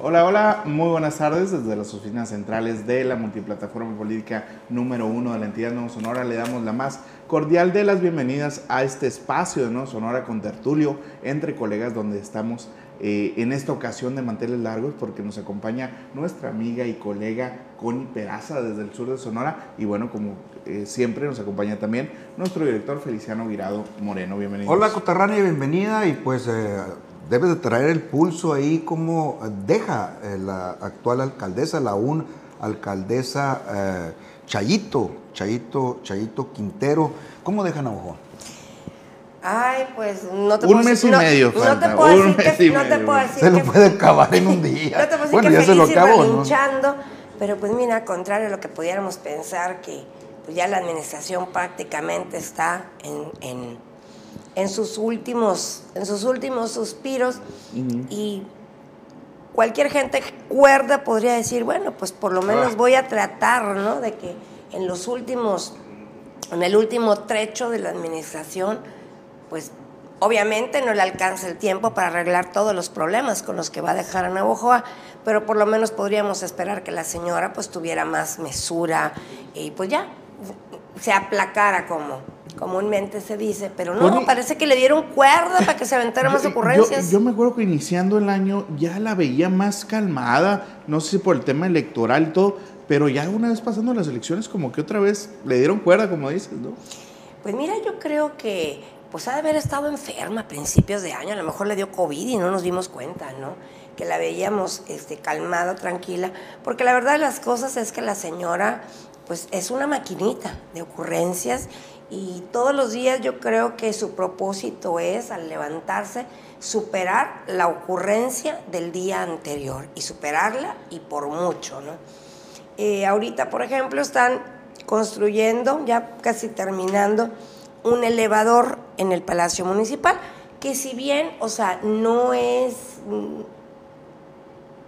Hola, hola, muy buenas tardes desde las oficinas centrales de la multiplataforma política número uno de la entidad Nuevo Sonora. Le damos la más cordial de las bienvenidas a este espacio de Nuevo Sonora con tertulio entre colegas donde estamos eh, en esta ocasión de manteles largos porque nos acompaña nuestra amiga y colega Connie Peraza desde el sur de Sonora y bueno, como eh, siempre nos acompaña también nuestro director Feliciano Virado Moreno. Bienvenido. Hola Cotarrania, bienvenida y pues eh, debes de traer el pulso ahí como deja la actual alcaldesa, la un alcaldesa Chayito, Chayito, Chayito Quintero, ¿cómo deja Navajo? Ay, pues no te un mes y medio. No, no te puedo decir que, no te puedo decir se lo puede acabar en un día. no te puedo decir bueno, que ya se lo acabó, ¿no? pero pues mira, al contrario a lo que pudiéramos pensar que pues ya la administración prácticamente está en, en, en sus últimos en sus últimos suspiros y cualquier gente cuerda podría decir, bueno, pues por lo menos voy a tratar, ¿no? De que en los últimos en el último trecho de la administración pues obviamente no le alcanza el tiempo para arreglar todos los problemas con los que va a dejar a Navojoa, pero por lo menos podríamos esperar que la señora pues tuviera más mesura y pues ya se aplacara como comúnmente se dice, pero no, parece que le dieron cuerda para que se aventara más ocurrencias. Yo, me acuerdo que iniciando el año ya la veía más calmada, no sé si por el tema electoral y todo, pero ya una vez pasando las elecciones como que otra vez le dieron cuerda, como dices, ¿no? Pues mira, yo creo que pues ha de haber estado enferma a principios de año, a lo mejor le dio COVID y no nos dimos cuenta, ¿no? Que la veíamos este, calmada, tranquila, porque la verdad de las cosas es que la señora, pues es una maquinita de ocurrencias y todos los días yo creo que su propósito es, al levantarse, superar la ocurrencia del día anterior y superarla y por mucho, ¿no? Eh, ahorita, por ejemplo, están construyendo, ya casi terminando, un elevador en el Palacio Municipal, que si bien, o sea, no es,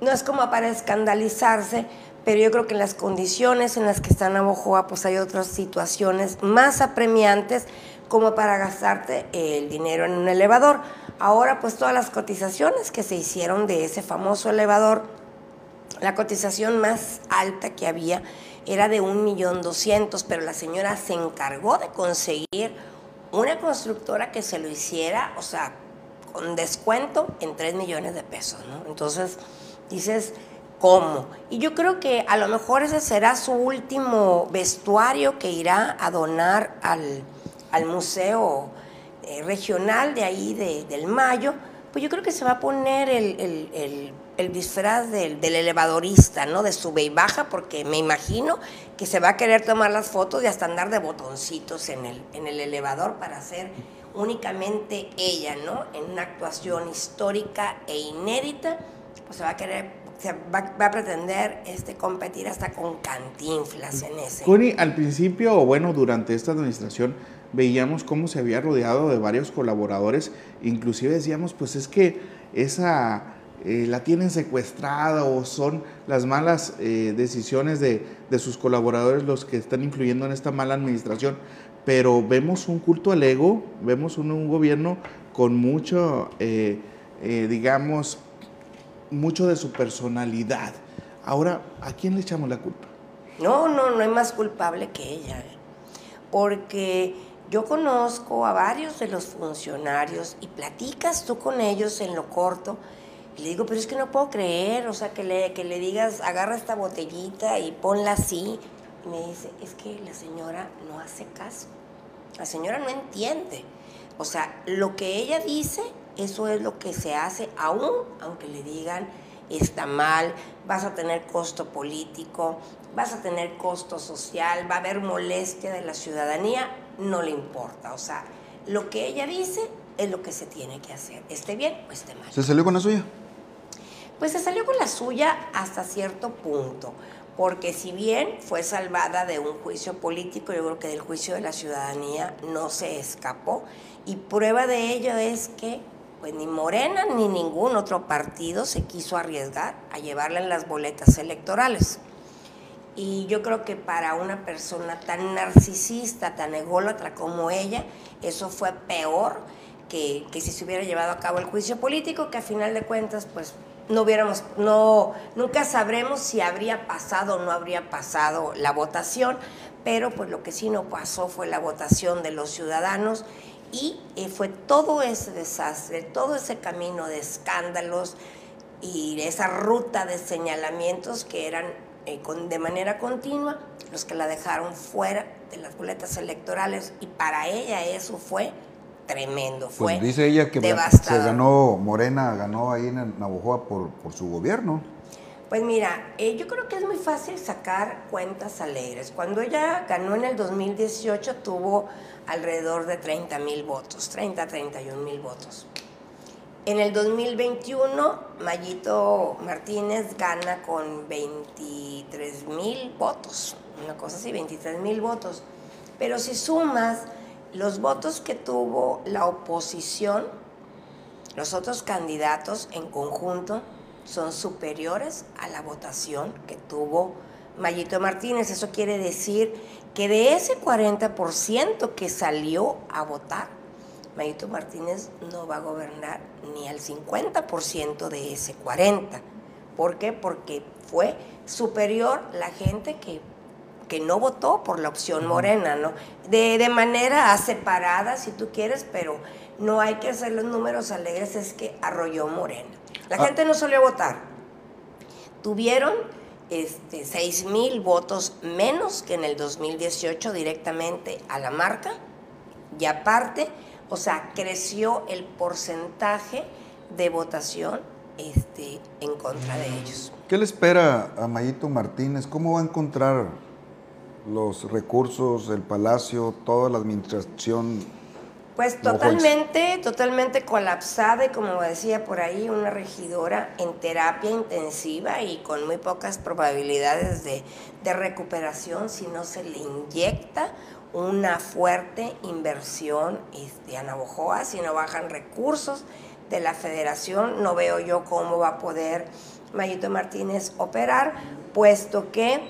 no es como para escandalizarse, pero yo creo que en las condiciones en las que está Navojoa, pues hay otras situaciones más apremiantes como para gastarte el dinero en un elevador. Ahora, pues todas las cotizaciones que se hicieron de ese famoso elevador, la cotización más alta que había era de un millón doscientos, pero la señora se encargó de conseguir una constructora que se lo hiciera, o sea, con descuento en 3 millones de pesos, ¿no? Entonces, dices, ¿cómo? Y yo creo que a lo mejor ese será su último vestuario que irá a donar al, museo eh, regional de ahí, del Mayo, pues yo creo que se va a poner el el disfraz del, elevadorista, ¿no? De sube y baja, porque me imagino que se va a querer tomar las fotos y hasta andar de botoncitos en el, en el elevador para ser únicamente ella, ¿no? En una actuación histórica e inédita, pues se va a querer, se va, a pretender este, competir hasta con cantinflas en ese. Connie, al principio, o bueno, durante esta administración, veíamos cómo se había rodeado de varios colaboradores, inclusive decíamos, pues es que esa eh, la tienen secuestrada o son las malas eh, decisiones de, sus colaboradores los que están influyendo en esta mala administración. Pero vemos un culto al ego, vemos un, gobierno con mucho, eh, digamos, mucho de su personalidad. Ahora, ¿a quién le echamos la culpa? No, no, no hay más culpable que ella. Porque yo conozco a varios de los funcionarios y platicas tú con ellos en lo corto le digo, pero es que no puedo creer, o sea, que le, que le digas, agarra esta botellita y ponla así. Y me dice, es que la señora no hace caso. La señora no entiende. O sea, lo que ella dice, eso es lo que se hace, aún aunque le digan, está mal, vas a tener costo político, vas a tener costo social, va a haber molestia de la ciudadanía, no le importa. O sea, lo que ella dice es lo que se tiene que hacer, esté bien o esté mal. ¿Se salió con la suya? Pues se salió con la suya hasta cierto punto, porque si bien fue salvada de un juicio político, yo creo que del juicio de la ciudadanía no se escapó. Y prueba de ello es que pues ni Morena ni ningún otro partido se quiso arriesgar a llevarla en las boletas electorales. Y yo creo que para una persona tan narcisista, tan ególatra como ella, eso fue peor que, que si se hubiera llevado a cabo el juicio político, que a final de cuentas, pues no hubiéramos, no, nunca sabremos si habría pasado o no habría pasado la votación, pero pues lo que sí no pasó fue la votación de los ciudadanos y eh, fue todo ese desastre, todo ese camino de escándalos y esa ruta de señalamientos que eran eh, de manera continua los que la dejaron fuera de las boletas electorales y para ella eso fue tremendo, pues fue dice ella que se ganó, Morena ganó ahí en Navojoa por, por su gobierno. Pues mira, eh, yo creo que es muy fácil sacar cuentas alegres. Cuando ella ganó en el 2018 tuvo alrededor de 30 mil votos, 30, 31 mil votos. En el 2021, Mayito Martínez gana con 23 mil votos, una cosa así, 23 mil votos. Pero si sumas los votos que tuvo la oposición, los otros candidatos en conjunto son superiores a la votación que tuvo Mayito Martínez. Eso quiere decir que de ese 40% que salió a votar, Mayito Martínez no va a gobernar ni al 50% de ese 40%. ¿Por qué? Porque fue superior la gente que, que no votó por la opción morena, ¿no? De, de manera separada, si tú quieres, pero no hay que hacer los números alegres, es que arrolló Morena. La ah. gente no salió a votar. Tuvieron este, 6 mil votos menos que en el 2018 directamente a la marca y aparte, o sea, creció el porcentaje de votación este, en contra de ellos. ¿Qué le espera a Mayito Martínez? ¿Cómo va a encontrar los recursos, el palacio, toda la administración pues totalmente, totalmente colapsada y como decía por ahí, una regidora en terapia intensiva y con muy pocas probabilidades de, recuperación si no se le inyecta una fuerte inversión este, a Navojoa, si no bajan recursos de la federación, no veo yo cómo va a poder Mayito Martínez operar, puesto que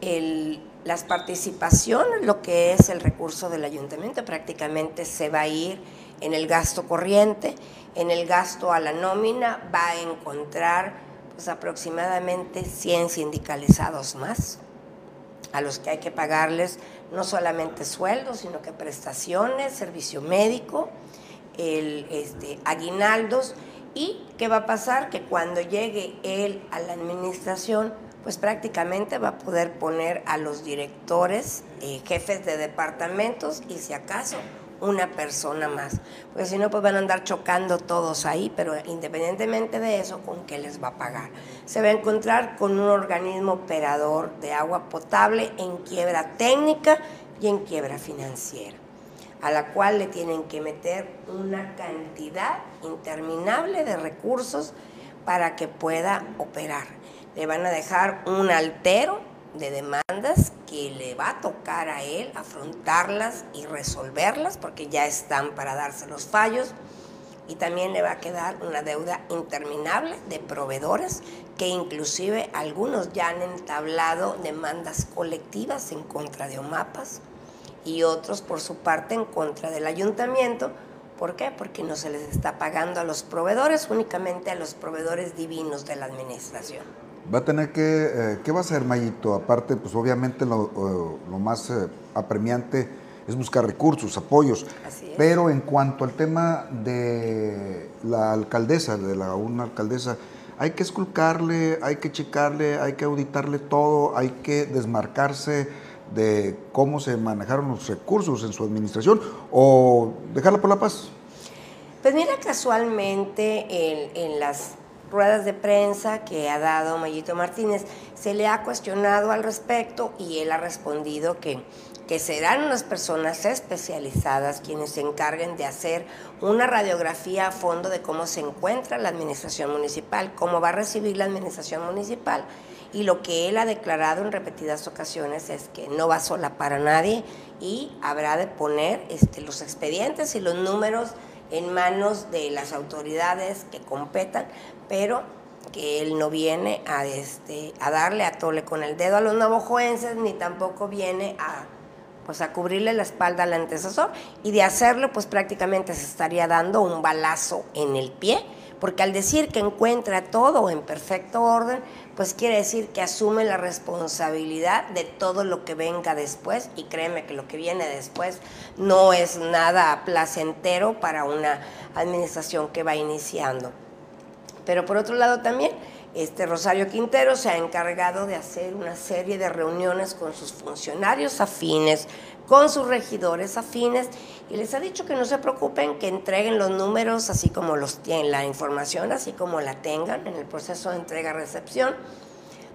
el, las participaciones, lo que es el recurso del ayuntamiento, prácticamente se va a ir en el gasto corriente, en el gasto a la nómina, va a encontrar pues, aproximadamente 100 sindicalizados más, a los que hay que pagarles no solamente sueldos, sino que prestaciones, servicio médico, el, este, aguinaldos. ¿Y qué va a pasar? Que cuando llegue él a la administración, pues prácticamente va a poder poner a los directores, eh, jefes de departamentos y si acaso una persona más. Porque si no, pues van a andar chocando todos ahí, pero independientemente de eso, ¿con qué les va a pagar? Se va a encontrar con un organismo operador de agua potable en quiebra técnica y en quiebra financiera, a la cual le tienen que meter una cantidad interminable de recursos para que pueda operar le van a dejar un altero de demandas que le va a tocar a él afrontarlas y resolverlas porque ya están para darse los fallos y también le va a quedar una deuda interminable de proveedores que inclusive algunos ya han entablado demandas colectivas en contra de OMAPAS y otros por su parte en contra del ayuntamiento. ¿Por qué? Porque no se les está pagando a los proveedores, únicamente a los proveedores divinos de la administración. Va a tener que, eh, ¿qué va a hacer Mayito? Aparte, pues obviamente lo, lo más eh, apremiante es buscar recursos, apoyos. Pero en cuanto al tema de la alcaldesa, de la una alcaldesa, hay que esculcarle, hay que checarle, hay que auditarle todo, hay que desmarcarse de cómo se manejaron los recursos en su administración o dejarla por la paz. Pues mira, casualmente en las ruedas de prensa que ha dado Mayito Martínez, se le ha cuestionado al respecto y él ha respondido que, que serán unas personas especializadas quienes se encarguen de hacer una radiografía a fondo de cómo se encuentra la administración municipal, cómo va a recibir la administración municipal. Y lo que él ha declarado en repetidas ocasiones es que no va sola para nadie y habrá de poner este, los expedientes y los números en manos de las autoridades que competan, pero que él no viene a, este, a darle a tole con el dedo a los navajoenses, ni tampoco viene a, pues a cubrirle la espalda al antecesor. Y de hacerlo pues prácticamente se estaría dando un balazo en el pie, porque al decir que encuentra todo en perfecto orden, pues quiere decir que asume la responsabilidad de todo lo que venga después y créeme que lo que viene después no es nada placentero para una administración que va iniciando. Pero por otro lado también, este Rosario Quintero se ha encargado de hacer una serie de reuniones con sus funcionarios afines, con sus regidores afines, y les ha dicho que no se preocupen, que entreguen los números así como los tienen, la información así como la tengan en el proceso de entrega-recepción,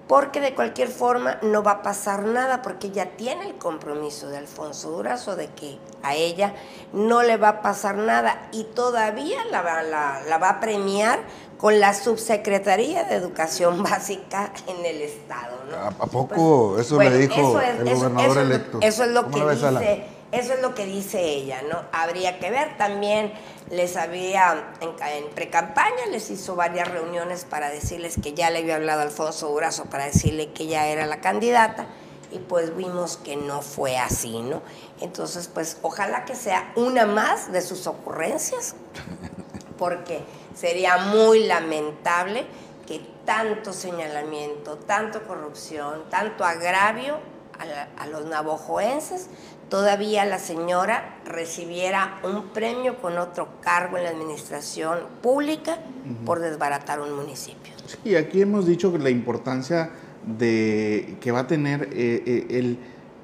porque de cualquier forma no va a pasar nada, porque ya tiene el compromiso de Alfonso Durazo de que a ella no le va a pasar nada y todavía la, la, la va a premiar con la Subsecretaría de Educación Básica en el Estado. ¿no? ¿A, poco Pues, eso bueno, le dijo eso es- el eso- gobernador eso es lo- electo? Eso es lo ¿Cómo que dice, eso es lo que dice ella, ¿no? Habría que ver también, les había, en precampaña les hizo varias reuniones para decirles que ya le había hablado Alfonso Durazo para decirle que ya era la candidata y pues vimos que no fue así, ¿no? Entonces, pues ojalá que sea una más de sus ocurrencias, porque sería muy lamentable que tanto señalamiento, tanto corrupción, tanto agravio a, la- a los navojoenses, todavía la señora recibiera un premio con otro cargo en la administración pública por desbaratar un municipio. Y aquí hemos dicho que la importancia de que va a tener eh, eh, el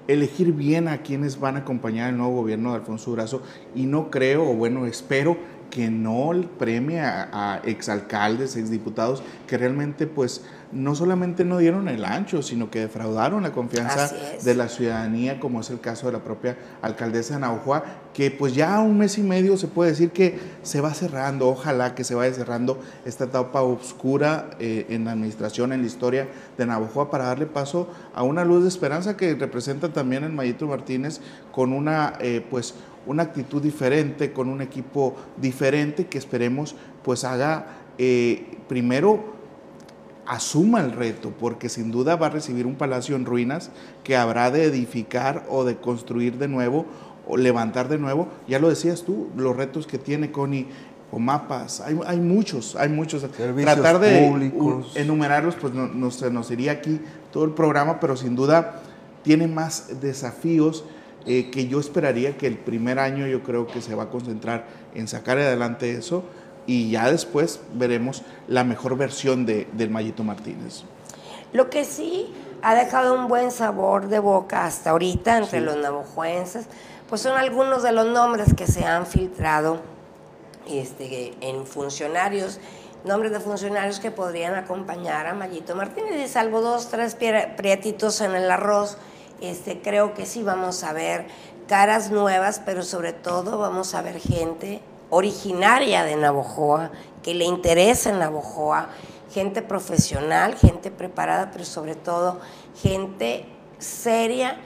elegir bien a quienes van a acompañar el nuevo gobierno de Alfonso Durazo y no creo, o bueno, espero que no premie a, exalcaldes, exdiputados que realmente pues no solamente no dieron el ancho, sino que defraudaron la confianza de la ciudadanía, como es el caso de la propia alcaldesa de Navajoa, que pues ya un mes y medio se puede decir que se va cerrando, ojalá que se vaya cerrando esta etapa oscura eh, en la administración, en la historia de Navajoa, para darle paso a una luz de esperanza que representa también el Mayito Martínez con una eh, pues una actitud diferente, con un equipo diferente que esperemos pues haga eh, primero asuma el reto, porque sin duda va a recibir un palacio en ruinas que habrá de edificar o de construir de nuevo o levantar de nuevo. Ya lo decías tú, los retos que tiene Connie o mapas, hay, hay muchos, hay muchos. Servicios Tratar de públicos. enumerarlos, pues no, no se nos iría aquí todo el programa, pero sin duda tiene más desafíos eh, que yo esperaría que el primer año yo creo que se va a concentrar en sacar adelante eso y ya después veremos la mejor versión de, del Mayito Martínez. Lo que sí ha dejado un buen sabor de boca hasta ahorita entre Sí. los navajoenses, pues son algunos de los nombres que se han filtrado este, en funcionarios, nombres de funcionarios que podrían acompañar a Mayito Martínez, y salvo dos, tres prie- prietitos en el arroz, este, creo que sí vamos a ver caras nuevas, pero sobre todo vamos a ver gente originaria de Navojoa, que le interesa en Navojoa, gente profesional, gente preparada, pero sobre todo gente seria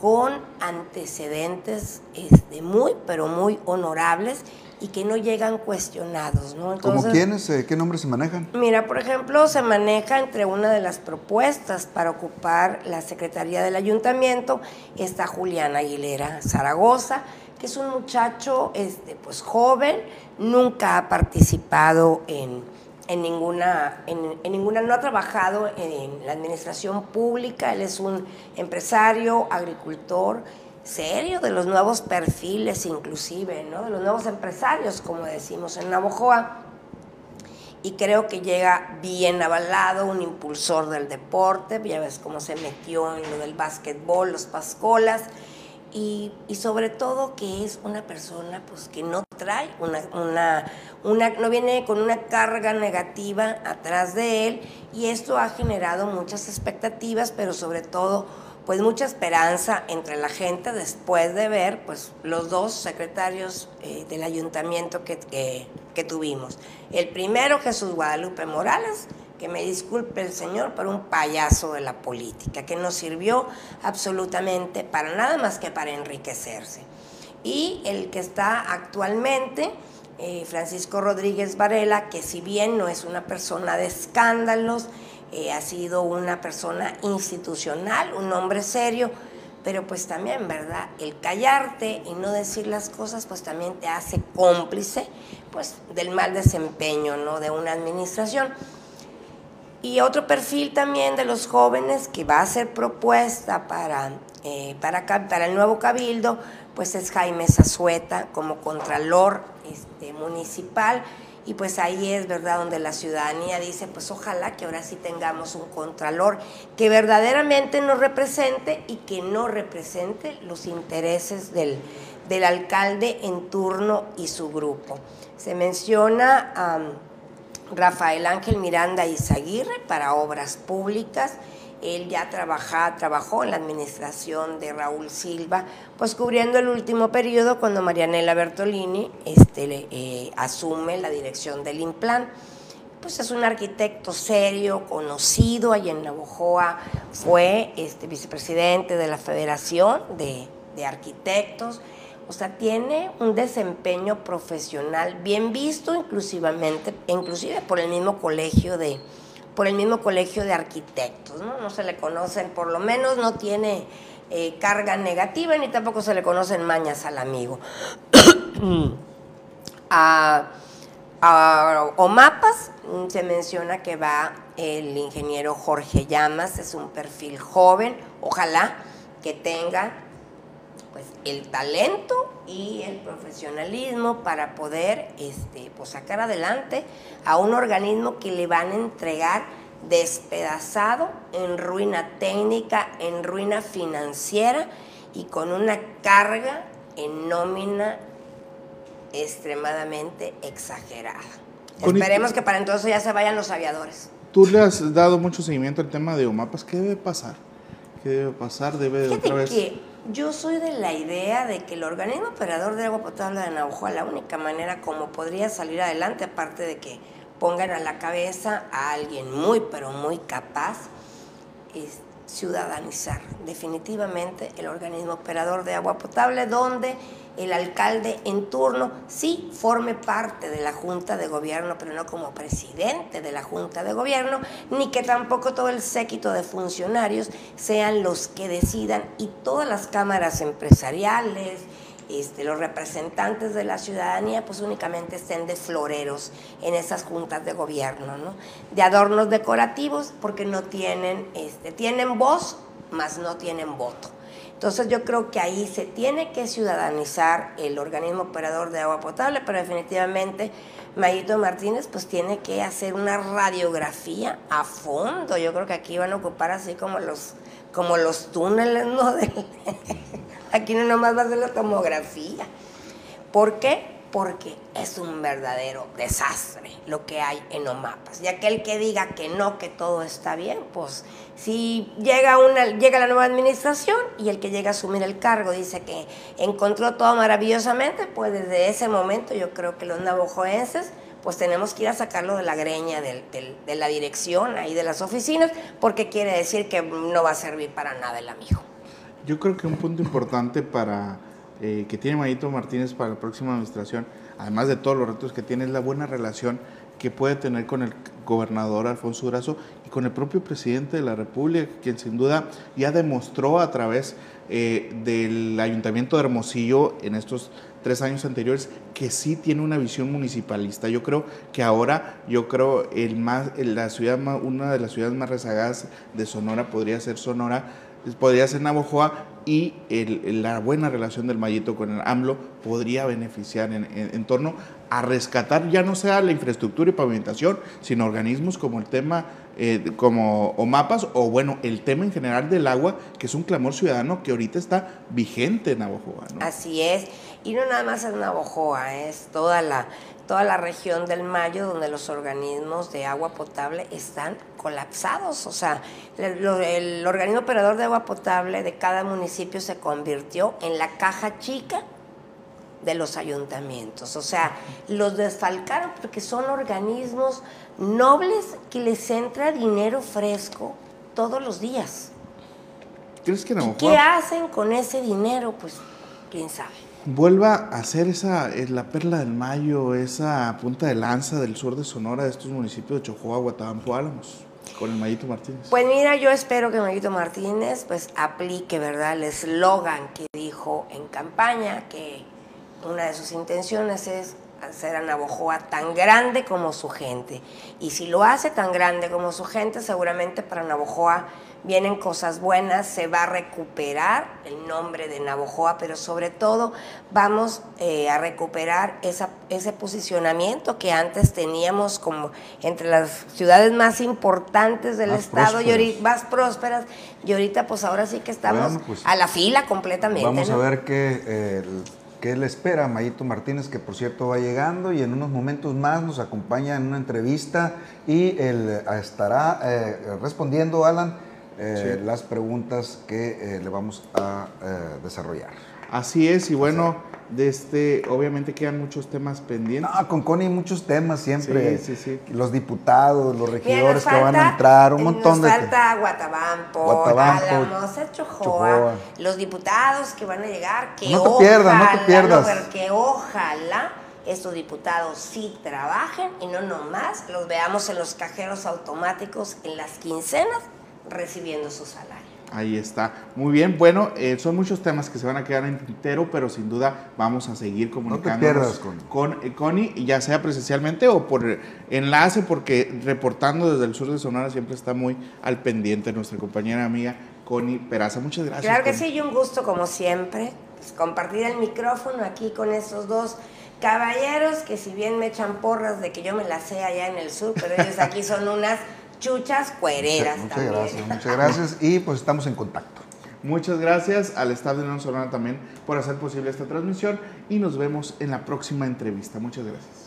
con antecedentes este, muy, pero muy honorables y que no llegan cuestionados, ¿no? ¿Cómo Entonces, quiénes? eh, ¿Qué nombres se manejan? Mira, por ejemplo, se maneja entre una de las propuestas para ocupar la Secretaría del Ayuntamiento, está Julián Aguilera Zaragoza, que es un muchacho este, pues, joven, nunca ha participado en, en ninguna, en, en ninguna, no ha trabajado en la administración pública, él es un empresario, agricultor, serio, de los nuevos perfiles inclusive, ¿no? de los nuevos empresarios, como decimos en Navojoa y creo que llega bien avalado, un impulsor del deporte, ya ves cómo se metió en lo del básquetbol, los pascolas, y, y sobre todo que es una persona pues que no trae una, una, una, no viene con una carga negativa atrás de él, y esto ha generado muchas expectativas, pero sobre todo pues mucha esperanza entre la gente después de ver pues los dos secretarios eh, del ayuntamiento que, que, tuvimos. El primero, Jesús Guadalupe Morales, que me disculpe el señor, pero un payaso de la política, que no sirvió absolutamente para nada más que para enriquecerse. Y el que está actualmente, eh, Francisco Rodríguez Varela, que si bien no es una persona de escándalos, eh, ha sido una persona institucional, un hombre serio, pero pues también, ¿verdad? El callarte y no decir las cosas, pues también te hace cómplice, pues, del mal desempeño, ¿no? De una administración. Y otro perfil también de los jóvenes que va a ser propuesta para, eh, para, para el nuevo cabildo, pues es Jaime Zazueta como contralor este, municipal y pues ahí es, ¿verdad?, donde la ciudadanía dice, pues ojalá que ahora sí tengamos un contralor que verdaderamente nos represente y que no represente los intereses del, del alcalde en turno y su grupo. Se menciona a Rafael Ángel Miranda Izaguirre para obras públicas, él ya trabaja, trabajó en la administración de Raúl Silva, pues cubriendo el último periodo cuando Marianela Bertolini este, eh, asume la dirección del Implan. Pues es un arquitecto serio, conocido, allá en Navojoa fue este, vicepresidente de la Federación de, de Arquitectos, o sea, tiene un desempeño profesional bien visto, inclusivamente, inclusive por el mismo colegio de, por el mismo colegio de arquitectos, ¿no? No se le conocen, por lo menos no tiene eh, carga negativa ni tampoco se le conocen mañas al amigo. a, a Omapas mm, se menciona que va el ingeniero Jorge Llamas, es un perfil joven, ojalá que tenga pues el talento y el profesionalismo para poder este, pues, sacar adelante a un organismo que le van a entregar despedazado, en ruina técnica, en ruina financiera y con una carga en nómina extremadamente exagerada. Esperemos que para entonces ya se vayan los aviadores. Tú le has dado mucho seguimiento al tema de OMAPAS. ¿Qué debe pasar? ¿Qué debe pasar? ¿Debe de otra vez? Yo soy de la idea de que el organismo operador de agua potable de Navajo, la única manera como podría salir adelante, aparte de que pongan a la cabeza a alguien muy, pero muy capaz, es ciudadanizar definitivamente el organismo operador de agua potable, donde el alcalde en turno sí forme parte de la Junta de Gobierno, pero no como presidente de la Junta de Gobierno, ni que tampoco todo el séquito de funcionarios sean los que decidan y todas las cámaras empresariales, este, los representantes de la ciudadanía pues únicamente estén de floreros en esas juntas de gobierno, ¿no? de adornos decorativos porque no tienen, este, tienen voz, mas no tienen voto. Entonces yo creo que ahí se tiene que ciudadanizar el organismo operador de agua potable, pero definitivamente Mayito Martínez pues tiene que hacer una radiografía a fondo. Yo creo que aquí van a ocupar así como los, como los túneles, ¿no? aquí no nomás va a ser la tomografía. ¿Por qué? Porque es un verdadero desastre lo que hay en OMAPAS. Y aquel que diga que no, que todo está bien, pues si llega, una, llega la nueva administración y el que llega a asumir el cargo dice que encontró todo maravillosamente, pues desde ese momento yo creo que los navajoenses pues tenemos que ir a sacarlo de la greña de la dirección, ahí de las oficinas, porque quiere decir que no va a servir para nada el amigo. Yo creo que un punto importante para eh, que tiene Mayito Martínez para la próxima administración, además de todos los retos que tiene, es la buena relación que puede tener con el gobernador Alfonso Durazo y con el propio presidente de la República, quien sin duda ya demostró a través eh, del ayuntamiento de Hermosillo en estos tres años anteriores que sí tiene una visión municipalista. Yo creo que ahora, yo creo el más, la ciudad una de las ciudades más rezagadas de Sonora podría ser Sonora, podría ser Navojoa y la buena relación del Mayito con el AMLO podría beneficiar en, torno a rescatar ya no sea la infraestructura y pavimentación, sino organismos como el tema, eh, como o mapas, o bueno, el tema en general del agua, que es un clamor ciudadano que ahorita está vigente en Navojoa. Así es, y no nada más en Navojoa, es toda la toda la región del Mayo donde los organismos de agua potable están colapsados. O sea, el, organismo operador de agua potable de cada municipio se convirtió en la caja chica de los ayuntamientos. O sea, los desfalcaron porque son organismos nobles que les entra dinero fresco todos los días. ¿Crees que ¿Qué hacen con ese dinero? Pues quién sabe vuelva a ser esa, eh, la perla del Mayo, esa punta de lanza del sur de Sonora, de estos municipios de Chojoa, Guatabampo, Álamos. con el Mayito Martínez? Pues mira, yo espero que Mayito Martínez pues aplique, ¿verdad?, el eslogan que dijo en campaña, que una de sus intenciones es hacer a Navojoa tan grande como su gente. Y si lo hace tan grande como su gente, seguramente para Navojoa vienen cosas buenas, se va a recuperar el nombre de Navojoa, pero sobre todo vamos eh, a recuperar esa, ese posicionamiento que antes teníamos como entre las ciudades más importantes del estado y ahorita, más prósperas, y ahorita pues ahora sí que estamos pues, a la fila completamente. Vamos a ver qué, qué le espera a Mayito Martínez, que por cierto va llegando y en unos momentos más nos acompaña en una entrevista y él estará eh, respondiendo, Alan, eh, las preguntas que eh, le vamos a desarrollar. Así es, y bueno, de este, obviamente quedan muchos temas pendientes. No, con Connie muchos temas siempre. Sí, sí, sí. Los diputados, los regidores que van a entrar, un montón nos falta Guatabampo, Guatabampo Álamos, Chojoa, los diputados que van a llegar, que no te pierdas, no te pierdas. que ojalá estos diputados sí trabajen y no nomás los veamos en los cajeros automáticos en las quincenas recibiendo su salario. Ahí está. Muy bien. Bueno, eh, son muchos temas que se van a quedar en tintero, pero sin duda vamos a seguir comunicándonos con eh, Connie, ya sea presencialmente o por enlace, porque reportando desde el sur de Sonora siempre está muy al pendiente nuestra compañera amiga Connie Peraza. Muchas gracias. Claro que sí, y un gusto como siempre pues, compartir el micrófono aquí con esos dos caballeros que si bien me echan porras de que yo me la sé allá en el sur, pero ellos aquí son unas chuchas cuereras. Muchas, gracias, muchas gracias y pues estamos en contacto. Muchas gracias al staff de Unión Sonora también por hacer posible esta transmisión y nos vemos en la próxima entrevista. Muchas gracias.